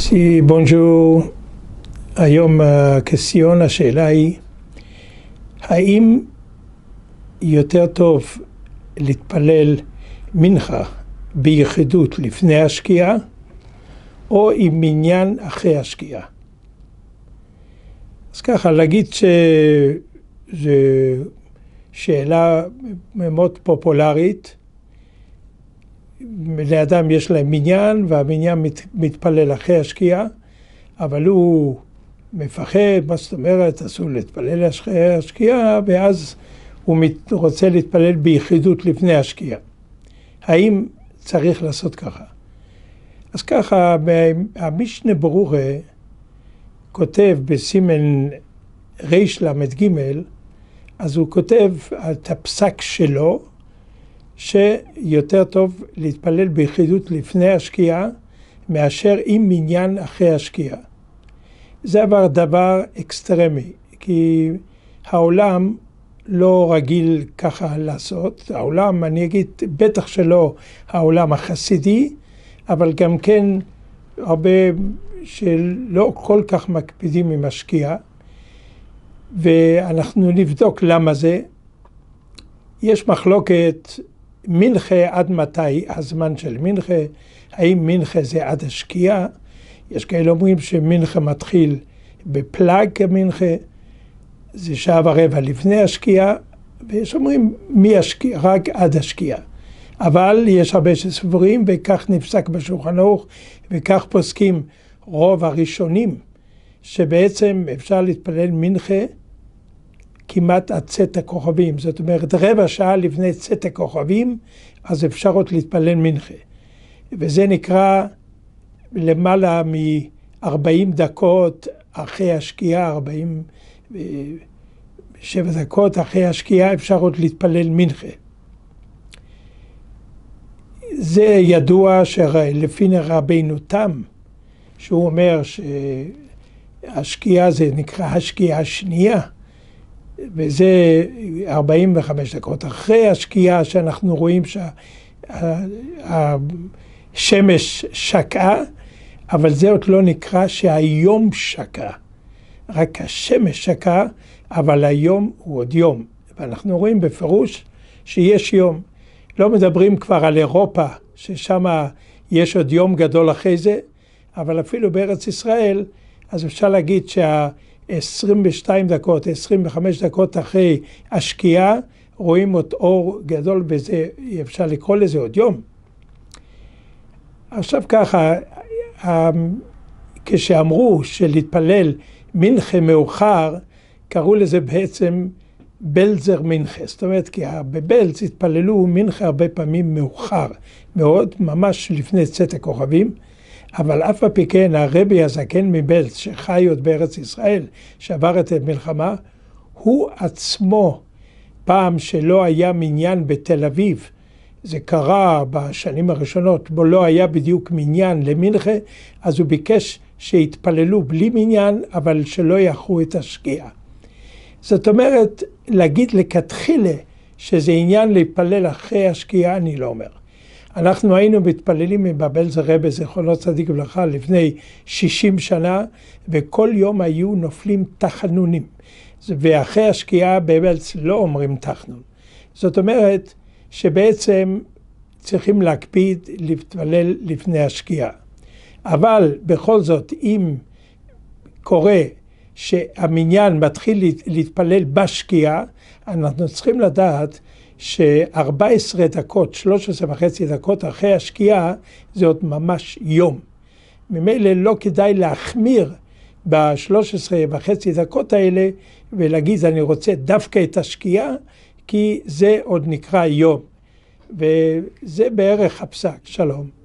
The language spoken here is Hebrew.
Si, בונז'ור, היום כסיון השאלה היא, האם יותר טוב להתפלל מנחה ביחידות לפני השקיעה, או עם מניין אחרי השקיעה? אז ככה, להגיד שזו שאלה מאוד פופולרית, לאדם יש להם מניין, והמניין מת, מתפלל אחרי השקיעה, אבל הוא מפחד, מה זאת אומרת, אסור להתפלל אחרי השקיעה, ואז הוא מת, רוצה להתפלל ביחידות לפני השקיעה. האם צריך לעשות ככה? אז ככה, המשנה ברורה כותב בסימן רי"ל"ג, אז הוא כותב את הפסק שלו, שיותר טוב להתפלל ביחידות לפני השקיעה מאשר עם מניין אחרי השקיעה. זה אבל דבר אקסטרמי, כי העולם לא רגיל ככה לעשות. העולם, אני אגיד, בטח שלא העולם החסידי, אבל גם כן הרבה שלא כל כך מקפידים עם השקיעה, ואנחנו נבדוק למה זה. יש מחלוקת מנחה עד מתי הזמן של מנחה, האם מנחה זה עד השקיעה, יש כאלה אומרים שמנחה מתחיל בפלאג כמנחה, זה שעה ורבע לפני השקיעה, ויש אומרים מהשקיעה, רק עד השקיעה. אבל יש הרבה שסבורים, וכך נפסק בשולחן ערוך, וכך פוסקים רוב הראשונים, שבעצם אפשר להתפלל מנחה כמעט עד צאת הכוכבים. זאת אומרת, רבע שעה לפני צאת הכוכבים, אז אפשר עוד להתפלל מנחה. וזה נקרא למעלה מ-40 דקות אחרי השקיעה, 47 דקות אחרי השקיעה, אפשר עוד להתפלל מנחה. זה ידוע שלפי רבינו תם, שהוא אומר שהשקיעה זה נקרא השקיעה השנייה. וזה 45 דקות. אחרי השקיעה שאנחנו רואים שהשמש שקעה, אבל זה עוד לא נקרא שהיום שקע. רק השמש שקע, אבל היום הוא עוד יום. ואנחנו רואים בפירוש שיש יום. לא מדברים כבר על אירופה, ששם יש עוד יום גדול אחרי זה, אבל אפילו בארץ ישראל, אז אפשר להגיד שה... 22 דקות, 25 דקות אחרי השקיעה, רואים עוד אור גדול בזה, אפשר לקרוא לזה עוד יום. עכשיו ככה, כשאמרו שלהתפלל מנחה מאוחר, קראו לזה בעצם בלזר מנחה. זאת אומרת, כי בבלז התפללו מנחה הרבה פעמים מאוחר מאוד, ממש לפני צאת הכוכבים. אבל אף פי כן הרבי הזקן מבלץ, שחי עוד בארץ ישראל, שעבר את המלחמה, הוא עצמו, פעם שלא היה מניין בתל אביב, זה קרה בשנים הראשונות, בו לא היה בדיוק מניין למנחה, אז הוא ביקש שיתפללו בלי מניין, אבל שלא יאחרו את השקיעה. זאת אומרת, להגיד לכתחילה שזה עניין להתפלל אחרי השקיעה, אני לא אומר. אנחנו היינו מתפללים בבלזר רבה, זכרונו צדיק וברכה, לפני 60 שנה, וכל יום היו נופלים תחנונים. ואחרי השקיעה בבלז לא אומרים תחנון. זאת אומרת שבעצם צריכים להקפיד להתפלל לפני השקיעה. אבל בכל זאת, אם קורה שהמניין מתחיל להתפלל בשקיעה, אנחנו צריכים לדעת ש-14 דקות, 13 וחצי דקות אחרי השקיעה, זה עוד ממש יום. ממילא לא כדאי להחמיר ב-13 וחצי דקות האלה ולהגיד אני רוצה דווקא את השקיעה, כי זה עוד נקרא יום. וזה בערך הפסק. שלום.